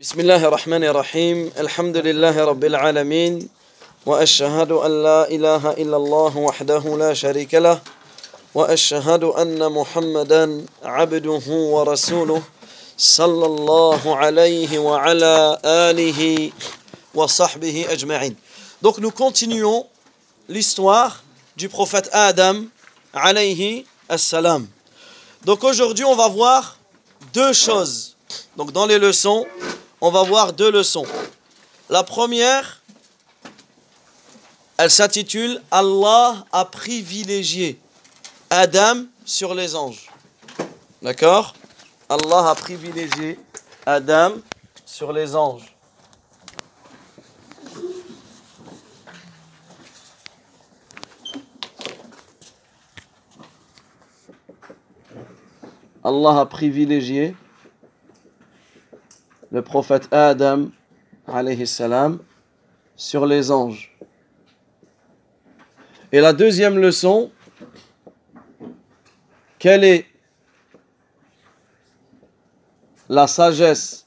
بسم الله الرحمن الرحيم الحمد لله رب العالمين واشهد ان لا اله الا الله وحده لا شريك له واشهد ان محمدا عبده ورسوله صلى الله عليه وعلى اله وصحبه اجمعين Donc nous continuons l'histoire du prophète Adam alayhi assalam. Donc aujourd'hui on va voir deux choses. Donc dans les leçons, on va voir deux leçons. La première, elle s'intitule Allah a privilégié Adam sur les anges. D'accord? Allah a privilégié Adam sur les anges. Allah a privilégié le prophète Adam sur les anges. Et la deuxième leçon, quelle est la sagesse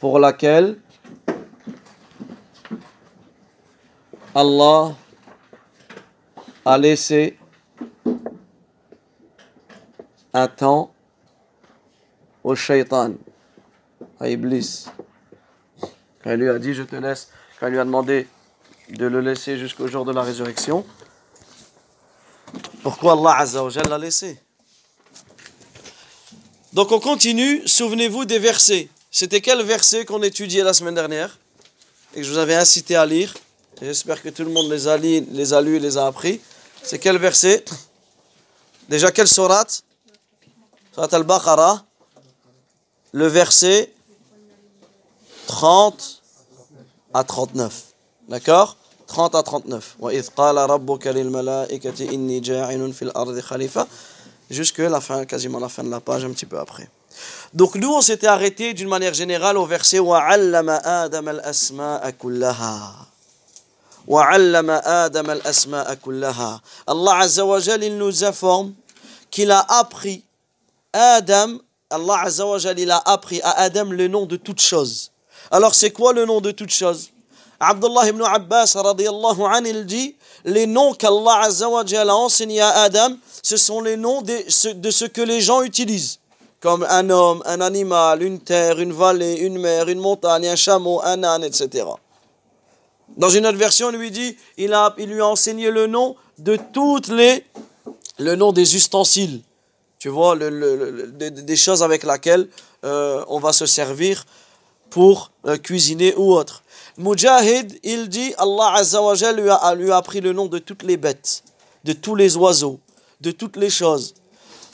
pour laquelle Allah a laissé un temps au shaitan, à Iblis. Quand il lui a dit je te laisse, quand il lui a demandé de le laisser jusqu'au jour de la résurrection, pourquoi Allah Azza wa l'a laissé? Donc on continue, souvenez-vous des versets. C'était quel verset qu'on étudiait la semaine dernière? Et que je vous avais incité à lire. J'espère que tout le monde les a, lus, et les a appris. C'est quel verset? Déjà, quelle sourate? Surat al-Baqarah, le verset 30 à 39. D'accord 30 à 39. Jusque la fin, quasiment la fin de la page, un petit peu après. Donc nous, on s'était arrêté d'une manière générale au verset وَعَلَّمَ آدَمَ الْأَسْمَاءَ كُلَّهَا وَعَلَّمَ آدَمَ الْأَسْمَاءَ كُلَّهَا Allah Azza wa Jal, il nous informe qu'il a appris Adam, Allah Azza wa Jal, il a appris à Adam le nom de toutes choses. Alors c'est quoi le nom de toutes choses? Abdullah ibn Abbas radiyallahu an, il dit les noms qu'Allah Azza wa Jal a enseignés à Adam, ce sont les noms de ce, que les gens utilisent. Comme un homme, un animal, une terre, une vallée, une mer, une montagne, un chameau, un âne, etc. Dans une autre version, on lui dit, il, a, il lui a enseigné le nom de toutes les, le nom des ustensiles. Tu vois, le, le, le, des choses avec lesquelles euh, on va se servir pour euh, cuisiner ou autre. Mujahid, il dit, Allah Azza lui a, lui a appris le nom de toutes les bêtes, de tous les oiseaux, de toutes les choses.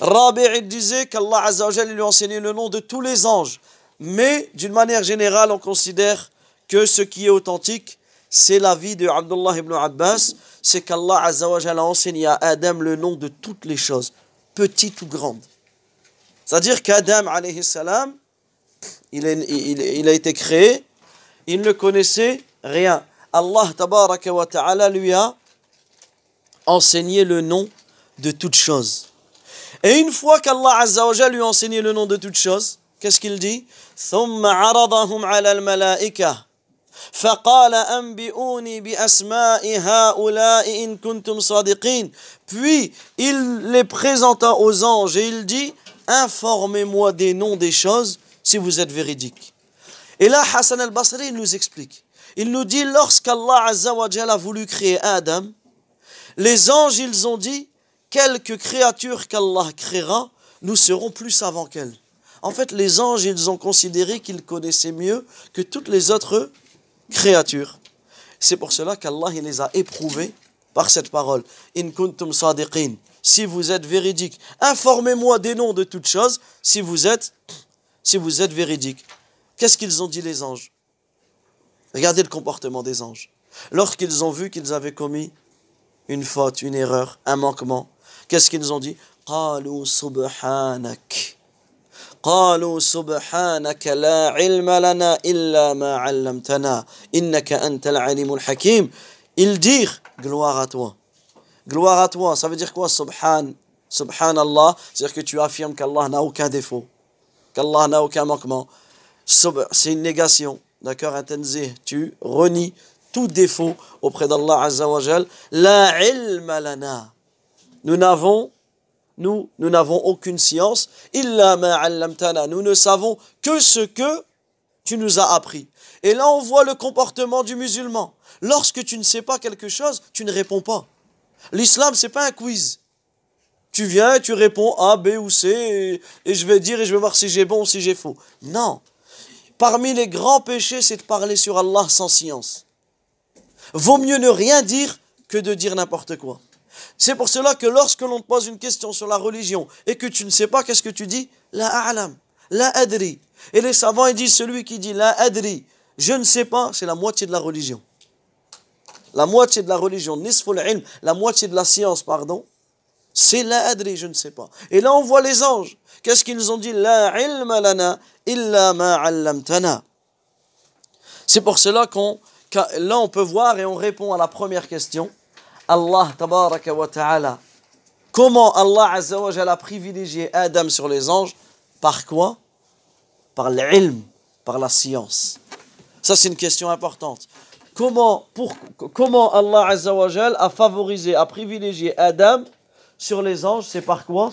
Rabi' il disait qu'Allah Azza lui a enseigné le nom de tous les anges. Mais d'une manière générale, on considère que ce qui est authentique, c'est la vie de Abdullah ibn Abbas, c'est qu'Allah Azza a enseigné à Adam le nom de toutes les choses, petites ou grandes. C'est-à-dire qu'Adam, alayhi salam, il, a été créé, il ne connaissait rien. Allah tabaraka wa ta'ala lui a enseigné le nom de toutes choses. Et une fois qu'Allah Azza wa lui a enseigné le nom de toutes choses, qu'est-ce qu'il dit? فقال أنبئوني بأسماء هؤلاء إن كنتم صادقين Puis il les présenta aux anges et il dit Informez-moi des noms des choses si vous êtes véridiques. Et là, Hassan al-Basri nous explique. Il nous dit lorsqu'Allah Azza wa Jal a voulu créer Adam, les anges ils ont dit quelque créature qu'Allah créera, nous serons plus savants qu'elle. En fait, les anges, ils ont considéré qu'ils connaissaient mieux que toutes les autres c'est pour cela qu'Allah les a éprouvés par cette parole. In kuntum. Si vous êtes véridique, informez-moi des noms de toutes choses si vous êtes si vous êtes véridique. Qu'est-ce qu'ils ont dit les anges? Regardez le comportement des anges. Lorsqu'ils ont vu qu'ils avaient commis une faute, une erreur, un manquement, qu'est-ce qu'ils ont dit? قالوا سبحانك لا علم لنا إلا ما علمتنا إنك أنت العليم الحكيم Ils dirent gloire à toi. Gloire à toi, ça veut dire quoi Subhan, Subhanallah, c'est-à-dire que tu affirmes qu'Allah n'a aucun défaut. qu'Allah n'a aucun manquement. C'est une négation, d'accord Tu renies tout défaut auprès d'Allah Azza wa La ilma lana. Nous n'avons nous, nous n'avons aucune science. Nous ne savons que ce que tu nous as appris. Et là, on voit le comportement du musulman. Lorsque tu ne sais pas quelque chose, tu ne réponds pas. L'islam, c'est pas un quiz. Tu viens, tu réponds A, B ou C, et, je vais dire et je vais voir si j'ai bon ou si j'ai faux. Non. Parmi les grands péchés, c'est de parler sur Allah sans science. Vaut mieux ne rien dire que de dire n'importe quoi. C'est pour cela que lorsque l'on te pose une question sur la religion et que tu ne sais pas, qu'est-ce que tu dis La a'lam, la adri. Et les savants ils disent celui qui dit la adri, je ne sais pas, c'est la moitié de la religion. La moitié de la religion, nisful ilm, la moitié de la science, pardon, c'est la adri, je ne sais pas. Et là, on voit les anges. Qu'est-ce qu'ils ont dit? La ilma lana illa ma allamtana. C'est pour cela qu'on, là, on peut voir et on répond à la première question. Allah tabaraka wa ta'ala. Comment Allah azza wa a privilégié Adam sur les anges? Par quoi? Par l'ilm, par la science. Ça, c'est une question importante. Comment, pour, comment Allah azza wa a favorisé, a privilégié Adam sur les anges, c'est par quoi?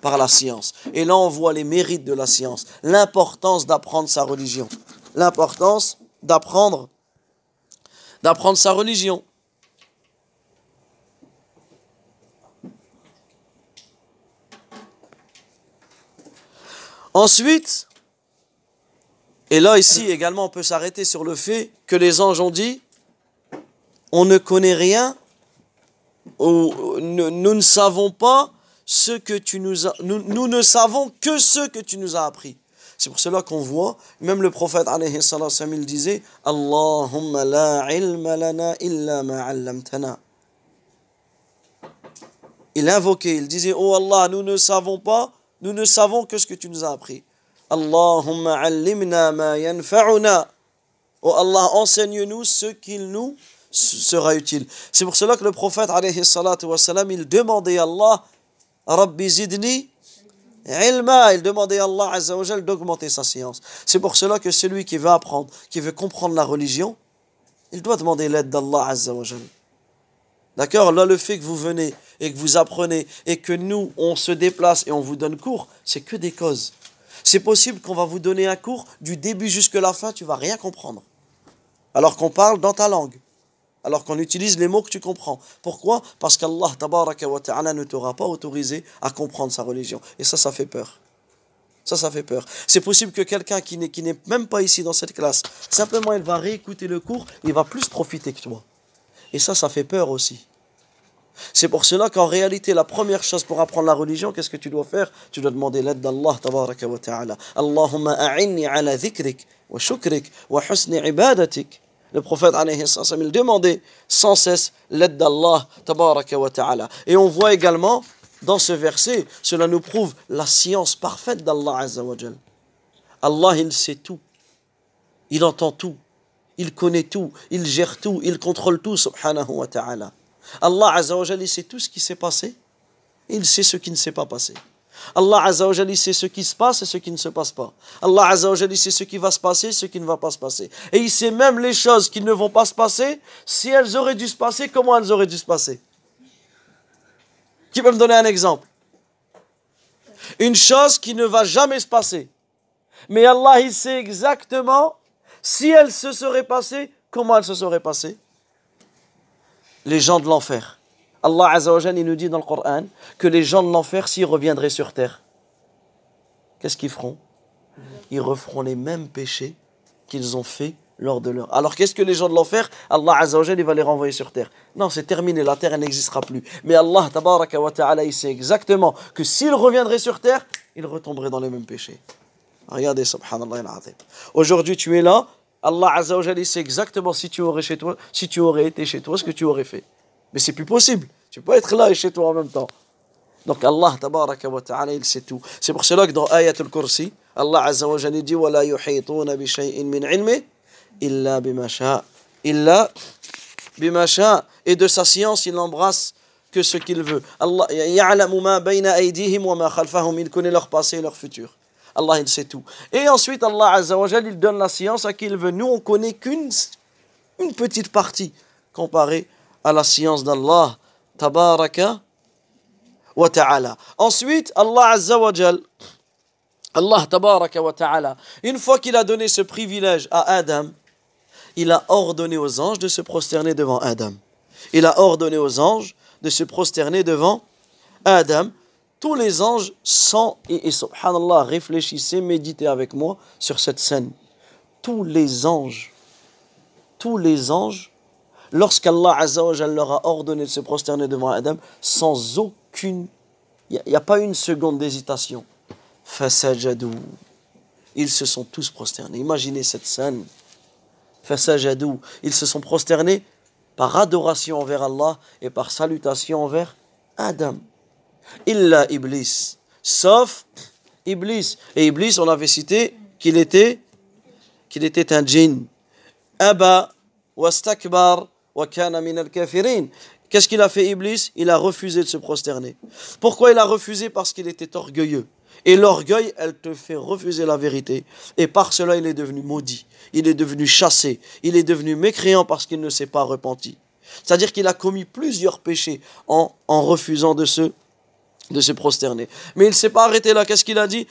Par la science. Et là, on voit les mérites de la science, l'importance d'apprendre sa religion, l'importance d'apprendre d'apprendre sa religion. Ensuite, et là ici également on peut s'arrêter sur le fait que les anges ont dit, on ne connaît rien, ou, nous, ne savons pas ce que tu nous as, nous, ne savons que ce que tu nous as appris. C'est pour cela qu'on voit, même le prophète alayhi il disait Allahumma la ilma lana illa ma Il invoquait, il disait Oh Allah, nous ne savons pas nous ne savons que ce que tu nous as appris. Allahumma allimna ma yanfa'una. Oh Allah, enseigne-nous ce qu'il nous sera utile. C'est pour cela que le prophète, alayhi wassalam, il demandait à Allah, Rabbi zidni ilma. Il demandait à Allah d'augmenter sa science. C'est pour cela que celui qui veut apprendre, qui veut comprendre la religion, il doit demander l'aide d'Allah azza wa D'accord? Là, le fait que vous venez et que vous apprenez et que nous, on se déplace et on vous donne cours, c'est que des causes. C'est possible qu'on va vous donner un cours du début jusqu'à la fin, tu vas rien comprendre. Alors qu'on parle dans ta langue. Alors qu'on utilise les mots que tu comprends. Pourquoi? Parce qu'Allah ta'ala ne t'aura pas autorisé à comprendre sa religion. Et ça, ça fait peur. Ça, ça fait peur. C'est possible que quelqu'un qui n'est même pas ici dans cette classe, simplement il va réécouter le cours, il va plus profiter que toi. Et ça, ça fait peur aussi. C'est pour cela qu'en réalité, la première chose pour apprendre la religion, qu'est-ce que tu dois faire? Tu dois demander l'aide d'Allah, tabaraka wa ta'ala. Allahumma a'inni ala dhikrik wa shukrik wa husni ibadatik. Le prophète, il demandait sans cesse l'aide d'Allah, ta'ala. Et on voit également, dans ce verset, cela nous prouve la science parfaite d'Allah azza wa Allah, il sait tout. Il entend tout. Il connaît tout. Il gère tout. Il contrôle tout, subhanahu wa ta'ala. Allah Azzawajal, il sait tout ce qui s'est passé, il sait ce qui ne s'est pas passé. Allah Azzawajal, il sait ce qui se passe et ce qui ne se passe pas. Allah Azzawajal, il sait ce qui va se passer et ce qui ne va pas se passer. Et il sait même les choses qui ne vont pas se passer, si elles auraient dû se passer, comment elles auraient dû se passer? Qui peut me donner un exemple? Une chose qui ne va jamais se passer. Mais Allah, il sait exactement si elle se serait passée, comment elle se serait passée? Les gens de l'enfer. Allah Azzawajal, il nous dit dans le Coran que les gens de l'enfer, s'ils reviendraient sur terre, qu'est-ce qu'ils feront? Ils referont les mêmes péchés qu'ils ont fait lors de leur. Alors qu'est-ce que les gens de l'enfer Allah Azzawajal, il va les renvoyer sur terre. Non, c'est terminé, la terre, n'existera plus. Mais Allah, tabaraka ta'ala, il sait exactement que s'ils reviendraient sur terre, ils retomberaient dans les mêmes péchés. Regardez, subhanallah Aujourd'hui, tu es là, Allah Azzawajal sait exactement si tu aurais chez toi, si tu aurais été chez toi, ce que tu aurais fait. Mais c'est plus possible. Tu peux être là et chez toi en même temps. Donc Allah tabaraka wa ta'ala, il sait tout. C'est pour cela que dans Ayat al-Kursi, Allah Azzawajal dit وَلَا يُحِيطُونَ بِشَيْءٍ مِّنْ عِلْمِ إِلَّا بِمَا شَاءَ إِلَّا بِمَا شَاءَ Et de sa science, il embrasse que ce qu'il veut. Allah يَعْلَمُ مَا بَيْنَ أَيْدِيهِمْ وَمَا خَلْفَهُمْ Il connaît leur passé et leur futur. Allah, il sait tout. Et ensuite, Allah Azzawajal, il donne la science à qui il veut. Nous, on connaît qu'une une petite partie comparée à la science d'Allah. Tabaraka wa ta'ala. Ensuite, Allah Azzawajal, Allah Tabaraka wa ta'ala, une fois qu'il a donné ce privilège à Adam, il a ordonné aux anges de se prosterner devant Adam. Il a ordonné aux anges de se prosterner devant Adam. Tous les anges sans, et, subhanallah, réfléchissez, méditez avec moi sur cette scène. Tous les anges, tous les anges, lorsqu'Allah leur a ordonné de se prosterner devant Adam, sans aucune, il n'y a, a, pas une seconde d'hésitation. Fasajadou. Ils se sont tous prosternés. Imaginez cette scène. Fasajadou. Ils se sont prosternés par adoration envers Allah et par salutation envers Adam. Illa Iblis. Sauf Iblis. Et Iblis, on avait cité qu'il était, qu'il était un djinn. Aba wastakbar wa kana min al-kafirin. Qu'est-ce qu'il a fait Iblis? Il a refusé de se prosterner. Pourquoi il a refusé? Parce qu'il était orgueilleux. Et l'orgueil, elle te fait refuser la vérité. Et par cela, il est devenu maudit. Il est devenu chassé. Il est devenu mécréant parce qu'il ne s'est pas repenti. C'est-à-dire qu'il a commis plusieurs péchés en, en refusant de se, de se prosterner. Mais il ne s'est pas arrêté là. Qu'est-ce qu'il a dit?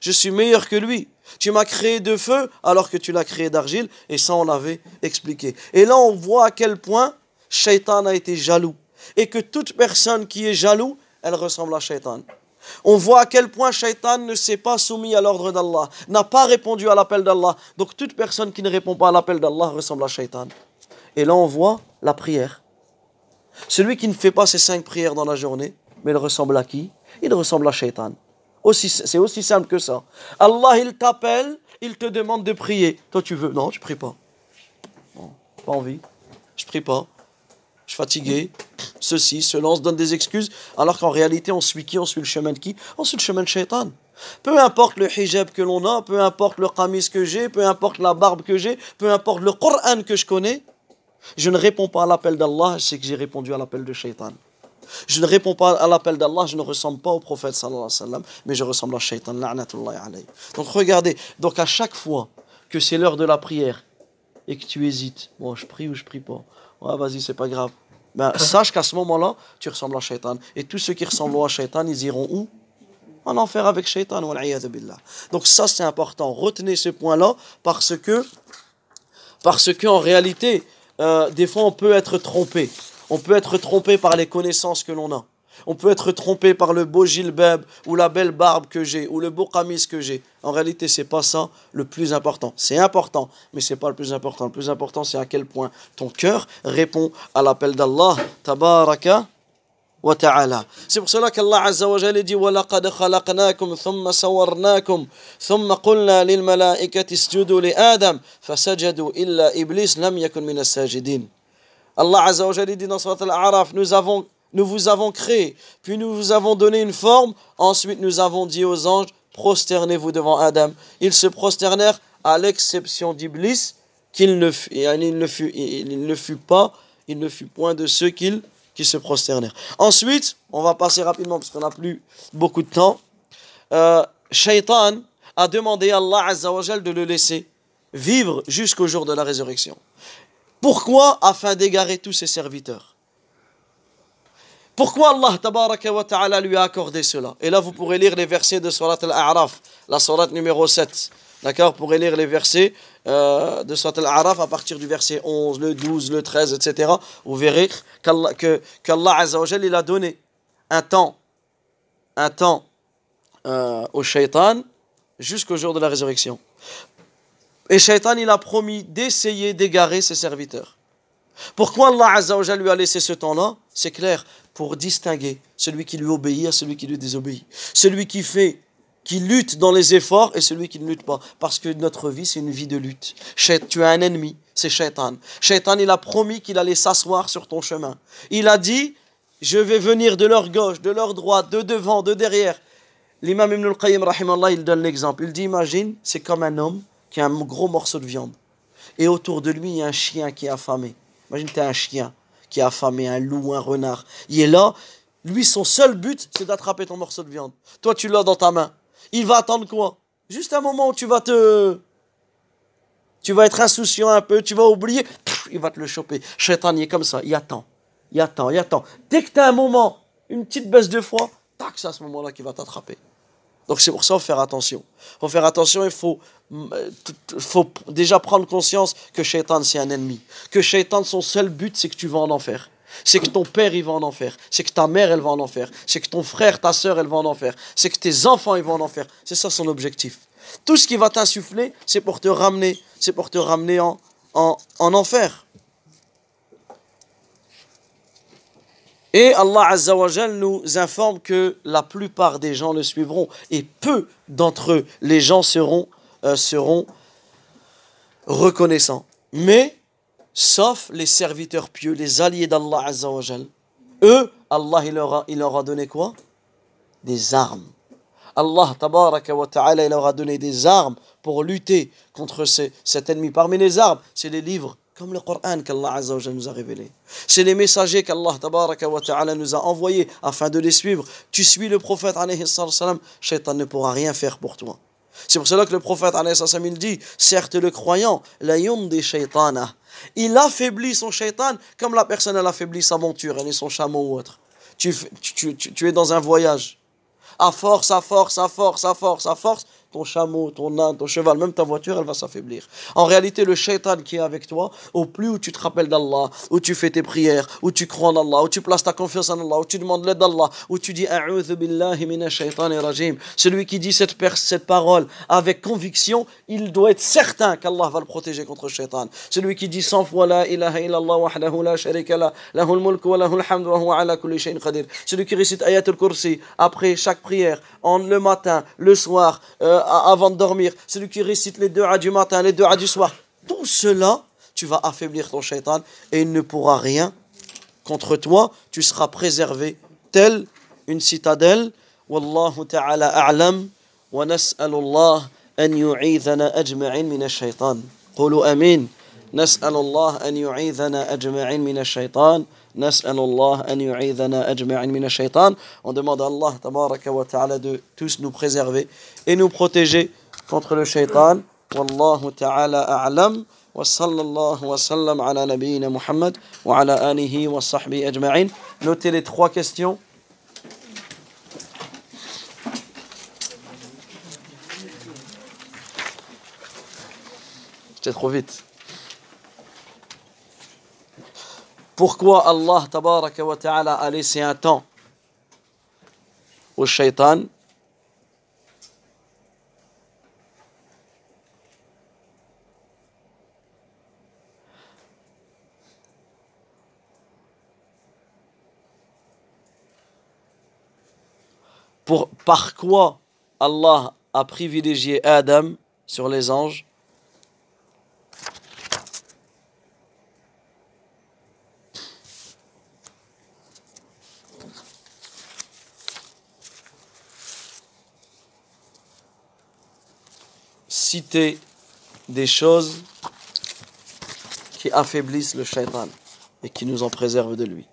Je suis meilleur que lui. Tu m'as créé de feu alors que tu l'as créé d'argile. Et ça, on l'avait expliqué. Et là, on voit à quel point Shaitan a été jaloux. Et que toute personne qui est jaloux, elle ressemble à Shaitan. On voit à quel point Shaitan ne s'est pas soumis à l'ordre d'Allah, n'a pas répondu à l'appel d'Allah. Donc toute personne qui ne répond pas à l'appel d'Allah ressemble à Shaitan. Et là on voit la prière. Celui qui ne fait pas ses cinq prières dans la journée, mais il ressemble à qui? Il ressemble à Shaitan. C'est aussi simple que ça. Allah, il t'appelle, il te demande de prier. Toi, tu veux? Non, je prie pas. Pas envie. Je prie pas je suis fatigué, ceci, cela, on se donne des excuses, alors qu'en réalité, on suit qui? On suit le chemin de qui? On suit le chemin de shaitan. Peu importe le hijab que l'on a, peu importe le qamis que j'ai, peu importe la barbe que j'ai, peu importe le Coran que je connais, je ne réponds pas à l'appel d'Allah, c'est que j'ai répondu à l'appel de shaitan. Je ne réponds pas à l'appel d'Allah, je ne ressemble pas au prophète sallallahu alayhi wa sallam, mais je ressemble à shaitan, Donc regardez, donc à chaque fois que c'est l'heure de la prière et que tu hésites, bon, je prie ou je prie pas, Ouais, vas-y, c'est pas grave. Ben, sache qu'à ce moment-là, tu ressembles à Shaitan. Et tous ceux qui ressemblent à Shaitan, ils iront où? En enfer avec Shaitan. Donc ça, c'est important. Retenez ce point-là parce que, parce qu'en réalité, euh, des fois, on peut être trompé. On peut être trompé par les connaissances que l'on a. On peut être trompé par le beau gilbeb ou la belle barbe que j'ai ou le beau camis que j'ai. En réalité, c'est pas ça le plus important. C'est important, mais c'est pas le plus important. Le plus important, c'est à quel point ton cœur répond à l'appel d'Allah. Tabaraka wa ta'ala. C'est pour cela qu'Allah Azza wa Jalla dit وَلَقَدْ خَلَقْنَاكُمْ ثُمَّ سَوَّرْنَاكُمْ ثُمَّ قُلْنَا لِلْمَلَائِكَةِ اسْجُدُوا لِآدَمَ فَسَجَدُوا إِلَّا إِبْلِيسَ لَمْ يَكُنْ مِنَ السَّاجِدِينَ Allah Azza wa Jalla dit dans Surat Al-A'raf, nous avons nous vous avons créé, puis nous vous avons donné une forme, ensuite nous avons dit aux anges, prosternez-vous devant Adam. Ils se prosternèrent à l'exception d'Iblis, qu'il ne, fut, il ne, fut, il ne fut pas, il ne fut point de ceux qui, qui se prosternèrent. Ensuite, on va passer rapidement parce qu'on n'a plus beaucoup de temps. Euh, Shaitan a demandé à Allah Azzawajal de le laisser vivre jusqu'au jour de la résurrection. Pourquoi Afin d'égarer tous ses serviteurs? Pourquoi Allah wa ta'ala lui a accordé cela? Et là, vous pourrez lire les versets de Surat Al-A'raf, la Surat numéro 7. D'accord Vous pourrez lire les versets euh, de Surat Al-A'raf à partir du verset 11, le 12, le 13, etc. Vous verrez qu'Allah que, il a donné un temps, un temps euh, au shaitan jusqu'au jour de la résurrection. Et shaitan, il a promis d'essayer d'égarer ses serviteurs. Pourquoi Allah Azza lui a laissé ce temps-là? C'est clair, pour distinguer celui qui lui obéit à celui qui lui désobéit. Celui qui fait, qui lutte dans les efforts et celui qui ne lutte pas. Parce que notre vie, c'est une vie de lutte. Tu as un ennemi, c'est Shaitan. Shaitan, il a promis qu'il allait s'asseoir sur ton chemin. Il a dit, je vais venir de leur gauche, de leur droite, de devant, de derrière. L'imam Ibn al-Qayyim, il donne l'exemple. Il dit, imagine, c'est comme un homme qui a un gros morceau de viande. Et autour de lui, il y a un chien qui est affamé. Imagine, tu es un chien qui est affamé, un loup, un renard. Il est là. Lui, son seul but, c'est d'attraper ton morceau de viande. Toi, tu l'as dans ta main. Il va attendre quoi? Juste un moment où tu vas te... Tu vas être insouciant un peu, tu vas oublier, il va te le choper. Shaitan, il est comme ça, il attend, il attend, il attend. Dès que tu as un moment, une petite baisse de foi, tac, c'est à ce moment-là qu'il va t'attraper. Donc c'est pour ça faut faire attention. Faut faire attention, il faut, faut déjà prendre conscience que Shaitan c'est un ennemi. Que Shaitan son seul but c'est que tu vas en enfer. C'est que ton père il va en enfer. C'est que ta mère elle va en enfer. C'est que ton frère, ta soeur elle va en enfer. C'est que tes enfants ils vont en enfer. C'est ça son objectif. Tout ce qui va t'insuffler c'est pour te ramener, c'est pour te ramener en, en, en enfer. Et Allah Azzawajal nous informe que la plupart des gens le suivront et peu d'entre eux, les gens seront, euh, seront reconnaissants. Mais, sauf les serviteurs pieux, les alliés d'Allah Azzawajal, eux, Allah il leur, a, il leur a donné quoi? Des armes. Allah tabaraka wa ta'ala, il leur a donné des armes pour lutter contre cet ennemi. Parmi les armes, c'est les livres comme le Coran qu'Allah nous a révélé. C'est les messagers qu'Allah nous a envoyés afin de les suivre. Tu suis le prophète alayhi salam, shaitan ne pourra rien faire pour toi. C'est pour cela que le prophète il dit, certes le croyant, la shaitana, il affaiblit son shaitan comme la personne elle affaiblit sa monture, elle est son chameau ou autre. Tu es dans un voyage. À force, à force, à force, à force, à force, ton chameau, ton âne, ton cheval, même ta voiture, elle va s'affaiblir. En réalité, le shaitan qui est avec toi, au plus où tu te rappelles d'Allah, où tu fais tes prières, où tu crois en Allah, où tu places ta confiance en Allah, où tu demandes l'aide d'Allah, où tu dis rajim. Celui qui dit cette, cette parole avec conviction, il doit être certain qu'Allah va le protéger contre le shaitan. Celui qui dit 100 fois la ilaha illallah wahdahu la sharika la, lahul mulk wa lahul hamd wa ala kulli shay'in. Celui qui récite ayatul kursi après chaque prière, en le matin, le soir, euh, avant de dormir, celui qui récite les deux à du matin, les deux à du soir, tout cela, tu vas affaiblir ton shaitan et il ne pourra rien contre toi. Tu seras préservé tel une citadelle. Wallahu ta'ala a'lam wa nas'alullah an yu'idhana ajma'in min ash-shaytan. Qulu amin. nas'alullah an yu'idhana ajma'in min ash-shaytan. نسأل الله أن يعيذنا أجمعين من الشيطان. On demande الله تبارك وتعالى de tous nous préserver et nous contre le شيطان والله تعالى أعلم وصلى الله وسلم على نبينا محمد وعلى آله وصحبه أجمعين notez les trois questions. C'est trop vite. Pourquoi Allah tabaraka wa a laissé un temps au shaitan Pour, par quoi Allah a privilégié Adam sur les anges des choses qui affaiblissent le shaitan et qui nous en préservent de lui.